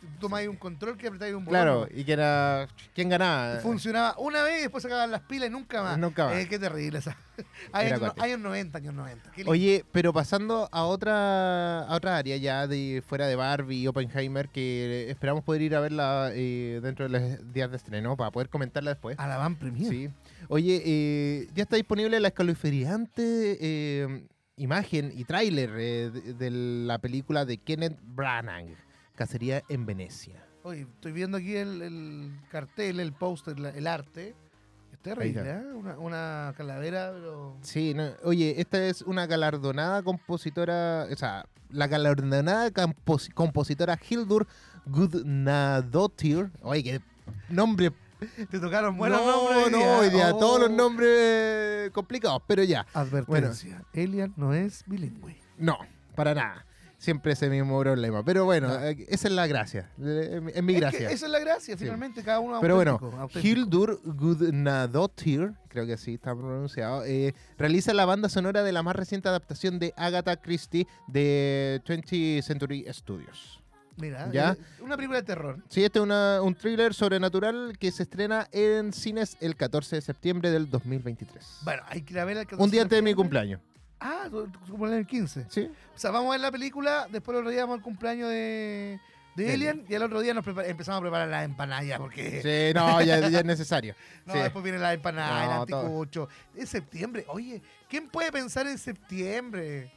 Tú tomáis un control que apretáis un botón. Claro, y que era. ¿Quién ganaba? Funcionaba una vez y después se acababan las pilas y nunca más. Nunca más. Eh, qué terrible esa. Años, años 90, años 90. Qué lindo. Oye, pero pasando a otra a otra área ya de fuera de Barbie y Oppenheimer que esperamos poder ir a verla eh, dentro de los días de estreno para poder comentarla después. a la van premier. Sí. Oye, eh, ya está disponible la escalofriante imagen y tráiler de, de la película de Kenneth Branagh, Cacería en Venecia. Oye, estoy viendo aquí el, el cartel, el póster, el arte. Es terrible. ¿eh? Una, una calavera, pero. Sí, no, oye, esta es una galardonada compositora, o sea, la galardonada compos- compositora Hildur Gudnadottir. Oye, qué nombre. Te tocaron buenos no, nombres. no, hoy día Oh. todos los nombres complicados, pero ya. Advertencia. Elian no es bilingüe. No, para nada. Siempre ese mismo problema. Pero bueno, No. eh, esa es la gracia. Es mi Es que gracia. esa es la gracia, finalmente, cada uno Pero bueno, auténtico. Hildur Gudnadottir, creo que así está pronunciado, eh, realiza la banda sonora de la más reciente adaptación de Agatha Christie de 20th Century Studios. Mira, ¿Ya? eh, una película de terror. Sí, este es una- un thriller sobrenatural que se estrena en cines el 14 de septiembre del 2023. Bueno, hay que ir a ver el 14 un día antes de mi cumpleaños. Ah, tu, tu cumpleaños el 15. ¿Sí? O sea, vamos a ver la película, después lo día vamos al cumpleaños de, de Alien y al otro día nos empezamos a preparar las empanadas porque Sí, no, ya, ya es necesario. no, sí. después viene la empanada, No, el anticucho. Es septiembre. Oye, ¿quién puede pensar en septiembre?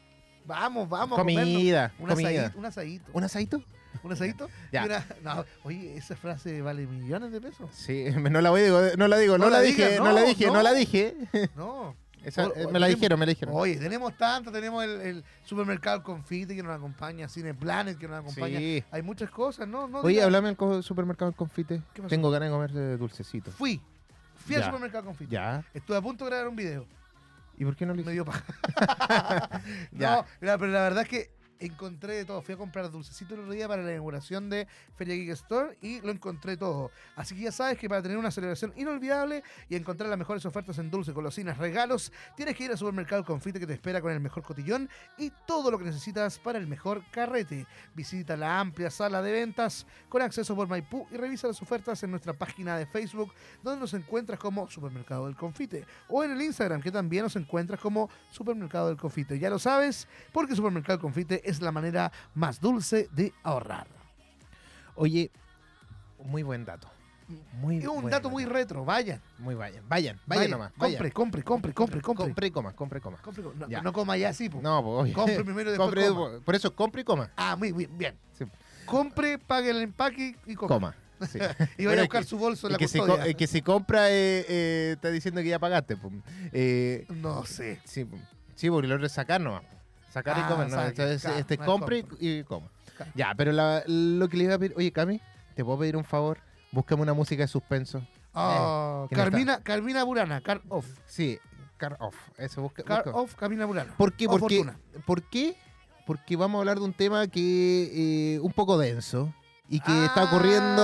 Vamos, vamos. a Comida, Un comida. asadito. Un asadito. ¿Un asadito? ¿Un asadito? Ya. Una- no, oye, esa frase vale millones de pesos. Sí, no la, voy, no la digo, no, No la, la dije, digas, no, la no, dije, no, no. la dije. No. Esa, O- eh, me la tenemos- dijeron, me la dijeron. Oye, tenemos tanto, tenemos el, el supermercado Confite que nos acompaña, Cine Planet que nos acompaña. Sí. Hay muchas cosas, ¿no? no Oye, háblame del supermercado confite. Tengo ganas de comer dulcecito. Fui. Fui al supermercado Confite. Ya. Estuve a punto de grabar un video. ¿Y por qué no lo Me hice? dio paja. No, pero la verdad es que encontré de todo. Fui a comprar dulcecitos el otro día para la inauguración de Feria Geek Store y lo encontré todo. Así que ya sabes que para tener una celebración inolvidable y encontrar las mejores ofertas en dulce, golosinas, regalos, tienes que ir al supermercado Confite que te espera con el mejor cotillón y todo lo que necesitas para el mejor carrete. Visita la amplia sala de ventas con acceso por Maipú y revisa las ofertas en nuestra página de Facebook donde nos encuentras como Supermercado del Confite o en el Instagram que también nos encuentras como Supermercado del Confite. Ya lo sabes, porque Supermercado del Confite es la manera más dulce de ahorrar. Oye, muy buen dato. Muy Es un buen dato muy retro, vayan. Muy vayan. Vayan, vayan nomás. Vayan. Compre, compre, compre, compre, compre. Compre y coma, compre y coma. Compre, no, Ya. no coma ya así. No, pues. Compre primero después Compre, coma. Por eso, compre y coma. Ah, muy bien, bien. Sí. Compre, pague el empaque y coma. Coma. Sí. Y vaya a buscar que- su bolso en la que, si, custodia. que si compra, eh, eh, está diciendo que ya pagaste. pues. Eh, No sé. sí, sí, porque lo otro es sacar nomás. Sacar y Ah, comer. Entonces, este no es compre y- y, coma. Ya, pero la- lo que le iba a pedir. Oye, Cami, ¿te puedo pedir un favor? Búscame una música de suspenso. Ah, ¿quién está? Carmina, Carmina Burana, Car Off. Sí, Car Off. Eso, busca. Car busca. Off, Carmina Burana. ¿Por qué? O Porque. ¿Por qué? Porque vamos a hablar de un tema que eh, un poco denso y que está ocurriendo.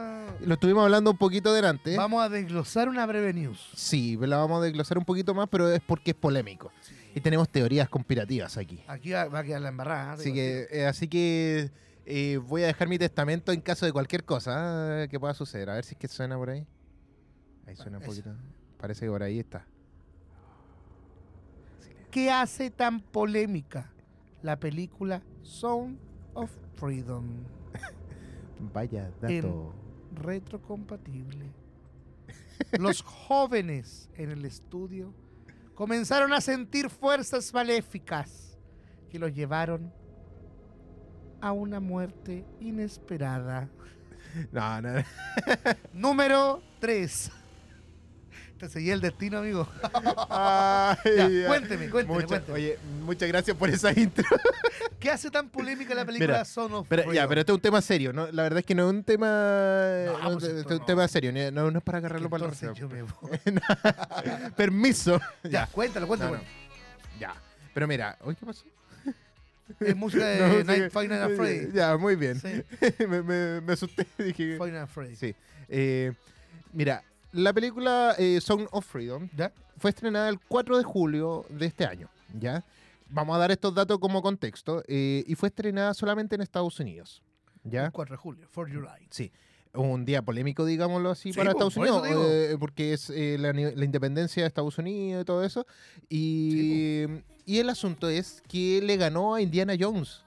Ah. Lo estuvimos hablando un poquito delante. Vamos a desglosar una breve news. Sí, la vamos a desglosar un poquito más, pero es porque es polémico. Y tenemos teorías conspirativas aquí. Aquí va, va a quedar la embarrada. ¿eh? Así que, eh, así que eh, voy a dejar mi testamento en caso de cualquier cosa que pueda suceder. A ver si es que suena por ahí. Ahí suena un poquito. Parece que por ahí está. ¿Qué hace tan polémica la película Sound of Freedom? Vaya En- dato. Retrocompatible. Los jóvenes en el estudio comenzaron a sentir fuerzas maléficas que los llevaron a una muerte inesperada. No, no. Número 3. Te seguí el destino, amigo. Ay, Ya, ya. cuénteme, cuénteme, cuénteme. Oye, muchas gracias por esa intro. ¿Qué hace tan polémica la película Mira, Son of Pero, Freedom? ya, pero este es un tema serio. ¿no? La verdad es que no es un tema. No, no, pues este esto es un tema serio. No, es para agarrarlo para voy. Permiso. Ya, cuéntalo, cuéntalo. Ya. Pero mira, ¿hoy qué pasó? Es música de No, sí, Night Nights at Freddy. Ya, muy bien. Sí, me, me, me asusté. Dije. At Freddy. Sí. Eh, mira, la película eh, Song of Freedom ¿Ya? fue estrenada el 4 de julio de este año, ¿ya? Vamos a dar estos datos como contexto. eh, y fue estrenada solamente en Estados Unidos, ¿ya? El 4 de julio, 4 July. Sí. Un día polémico, digámoslo así, Sí, para Estados Unidos, eh, porque es eh, la, independencia de Estados Unidos y todo eso. Y, y el asunto es que le ganó a Indiana Jones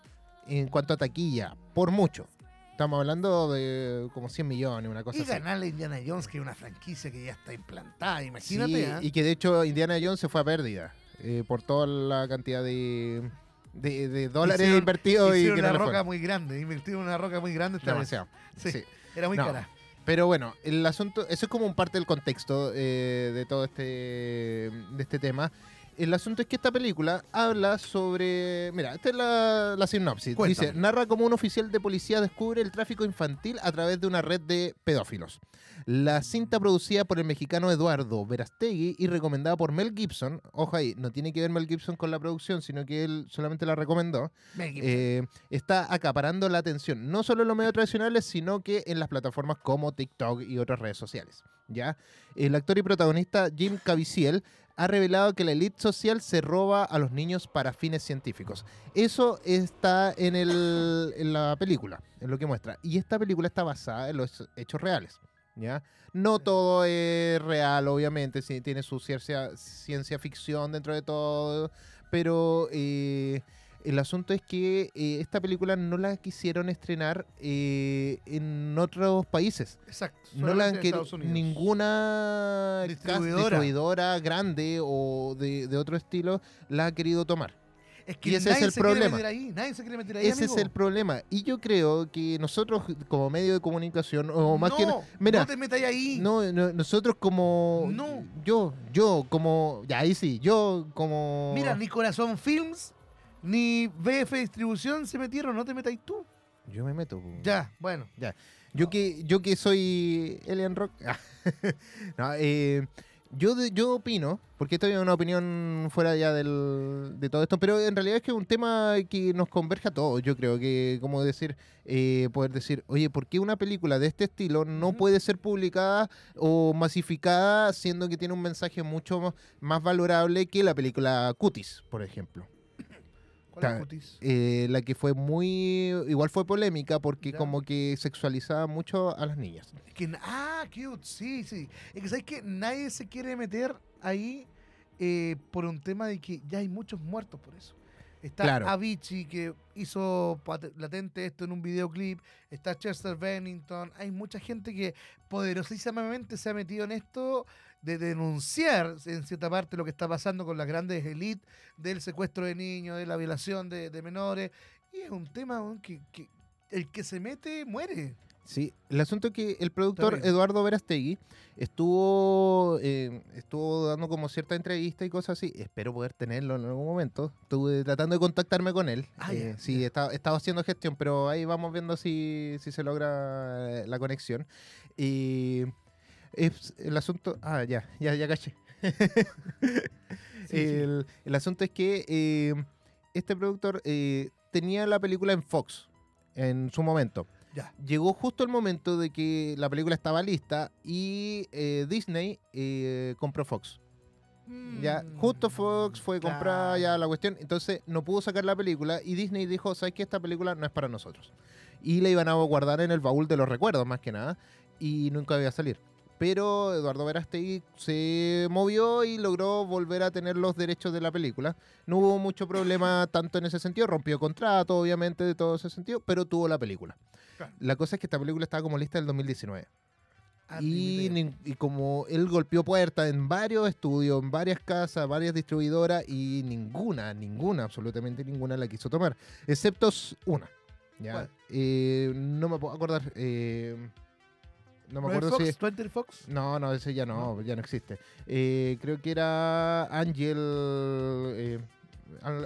en cuanto a taquilla, por mucho. Estamos hablando de como 100 millones, una cosa Y así. ganarle a Indiana Jones, que es una franquicia que ya está implantada, Sí, imagínate. ¿ah? y que de hecho Indiana Jones se fue a pérdida eh, por toda la cantidad de, de, de dólares Hicieron- invertidos y que una roca muy grande, invirtieron en una roca muy grande esta vez. Sí, Sí. era muy No. cara. Pero bueno, el asunto, eso es como un parte del contexto eh, de todo este, de este tema. El asunto es que esta película habla sobre. Mira, esta es la, la sinopsis. Cuéntame. Dice: narra cómo un oficial de policía descubre el tráfico infantil a través de una red de pedófilos. La cinta producida por el mexicano Eduardo Verastegui y recomendada por Mel Gibson. Ojo ahí, no tiene que ver Mel Gibson con la producción, sino que él solamente la recomendó. Mel Gibson. Eh, está acaparando la atención, no solo en los medios tradicionales, sino que en las plataformas como TikTok y otras redes sociales. ¿ya? El actor y protagonista Jim Caviezel ha revelado que la élite social se roba a los niños para fines científicos. Eso está en, el- en la película, en lo que muestra. Y esta película está basada en los hechos reales. ¿ya? No todo es real, obviamente, tiene su ciencia, ciencia ficción dentro de todo, pero... eh, el asunto es que eh, esta película no la quisieron estrenar eh, en otros países. Exacto. No la han querido ninguna Distribuidora. distribuidora grande o de, de otro estilo la ha querido tomar. Es que y ese nadie es el se quiere problema. meter ahí. Nadie se quiere meter ahí, Ese es el problema. Y yo creo que nosotros como medio de comunicación, o más que... no, Mira, no te metas ahí. No, no, nosotros como... No. Yo, yo como... Ya, ahí sí, yo como... Mira, ni Corazón Films ni BF Distribución se metieron. No te ahí tú. Yo me meto. Ya, bueno. Yo que, yo que soy Alien Rock. no, eh, yo, yo opino, porque esto es una opinión fuera ya del, de todo esto, pero en realidad es que es un tema que nos converge a todos. Yo creo que, como decir, eh, poder decir, oye, ¿por qué una película de este estilo no puede ser publicada o masificada, siendo que tiene un mensaje mucho más- más valorable que la película Cutis, por ejemplo? ¿Cuál es Ta- Cutis? Eh, la que fue muy. Igual fue polémica porque, Ya. como que sexualizaba mucho a las niñas. Es que, ah, cute, sí, sí. Es que sabes que nadie se quiere meter ahí eh, por un tema de que ya hay muchos muertos por eso. Está Claro. Avicii que hizo latente esto en un videoclip. Está Chester Bennington. Hay mucha gente que poderosísimamente se ha metido en esto de denunciar en cierta parte lo que está pasando con las grandes élites del secuestro de niños, de la violación de, de menores. Y es un tema que, que el que se mete muere. Sí, el asunto es que el productor. Eduardo Verastegui estuvo, eh, estuvo dando como cierta entrevista y cosas así. Espero poder tenerlo en algún momento. Estuve tratando de contactarme con él. Ah, Eh, sí, estado haciendo gestión, pero ahí vamos viendo si, si se logra eh, la conexión. Y es el asunto... Ah, ya, ya, ya caché. Sí, sí. el, el asunto es que eh, este productor eh, tenía la película en Fox en su momento. Ya. Llegó justo el momento de que la película estaba lista y eh, Disney eh, compró Fox. Ya, Mm, justo Fox fue comprada claro. ya la cuestión, entonces no pudo sacar la película y Disney dijo, ¿sabes qué? Esta película no es para nosotros. Y la iban a guardar en el baúl de los recuerdos, más que nada, y nunca iba a salir. Pero Eduardo Verástegui se movió y logró volver a tener los derechos de la película. No hubo mucho problema tanto en ese sentido, rompió contrato, obviamente, de todo ese sentido, pero tuvo la película. Claro. La cosa es que esta película estaba como lista del 2019. Ah, Y, y como él golpeó puertas en varios estudios, en varias casas, varias distribuidoras, y ninguna, ninguna, absolutamente ninguna la quiso tomar, excepto una. ¿ya? Eh, no me puedo acordar. eh, no me ¿No es acuerdo Fox? si. ¿20 Fox? No, no, ese ya no, ya no existe. Eh, creo que era Angel. eh,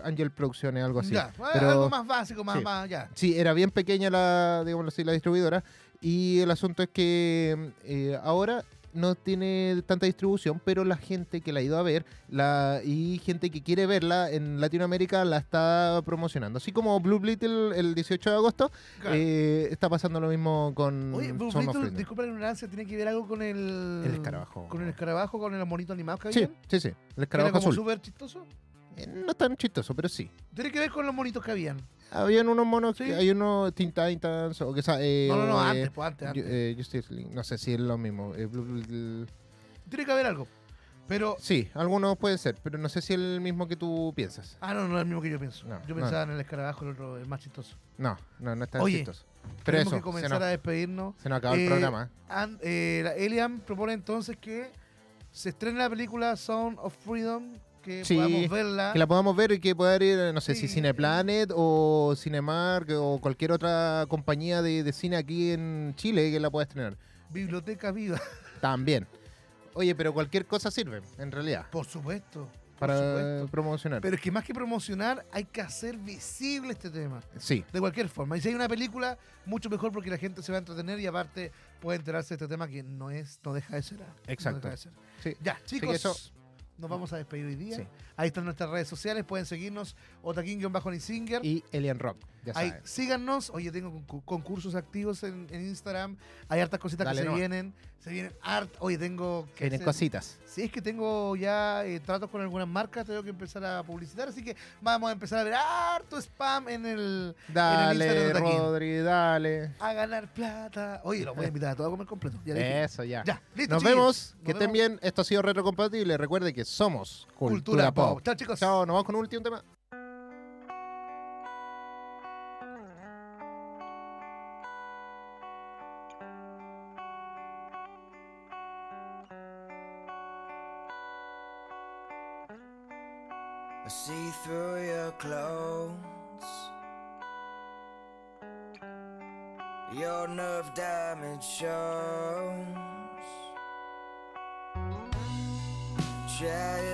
Angel Producciones, algo así. Ya, ah, Pero- algo más básico, más, sí. más, ya. Sí, era bien pequeña la, digámoslo así, la distribuidora. Y el asunto es que eh, ahora no tiene tanta distribución, pero la gente que la ha ido a ver la, y gente que quiere verla en Latinoamérica la está promocionando. Así como Blue Beetle el 18 de agosto, Claro. eh, está pasando lo mismo con Oye, Blue Freedom. disculpa la ignorancia, ¿tiene que ver algo con el... El escarabajo. Con el escarabajo, con el monito animado que Sí, había? sí, sí. El ¿Que era escarabajo como azul. súper chistoso? Eh, no tan chistoso, pero sí. Tiene que ver con los monitos que habían. Habían unos monos, Sí. que, hay unos Teen Titans, o que eh, no, no, no, eh, antes, pues antes, antes. eh, Justice League, no sé si es lo mismo. Tiene que haber algo. Pero... Sí, algunos pueden ser, pero no sé si es el mismo que tú piensas. Ah, no, no es el mismo que yo pienso. No, yo no. pensaba en el escarabajo, el otro, el más chistoso. No, no, no es tan Oye, chistoso. Pero Tenemos eso, que comenzar nos, a despedirnos. se nos acabó el programa. An- eh, la Elian propone entonces que se estrene la película Sound of Freedom, que Sí, podamos verla. Que la podamos ver y que pueda ir, eh, no sé, si Sí. Cineplanet o Cinemark o cualquier otra compañía de, de cine aquí en Chile que la pueda estrenar. Biblioteca Viva. También. Oye, pero cualquier cosa sirve, en realidad, Por supuesto. Para promocionar. Pero es que más que promocionar, hay que hacer visible este tema. sí, De cualquier forma. Y si hay una película, mucho mejor porque la gente se va a entretener y aparte puede enterarse de este tema que no es, no deja de ser. no Exacto. deja de ser. sí. Ya, chicos. eso- Nos vamos a despedir hoy día. Sí. Ahí están nuestras redes sociales. Pueden seguirnos. Otaquín-Nisinger. Y Alien Rock, ya Ahí, saben. síganos. Oye, tengo concu- concursos activos en, en Instagram. Hay hartas cositas Dale que se vienen. Se vienen hart. Oye, tengo que. Vienen hacer- cositas. Sí, es que tengo ya eh, tratos con algunas marcas. Tengo que empezar a publicitar. Así que vamos a empezar a ver harto spam en el. Dale, Taquín. Rodri, dale. A ganar plata. Oye, los voy a invitar a todos a comer completo. Ya. Eso, ya. Ya, listo. Nos chiquillos. vemos, Nos que estén bien. Esto ha sido Retrocompatible. Recuerde que somos Cultura, Cultura Pop. Pop. Chao, chicos. Chao, nos vamos con un último tema. Clothes. Your nerve damage shows. Trying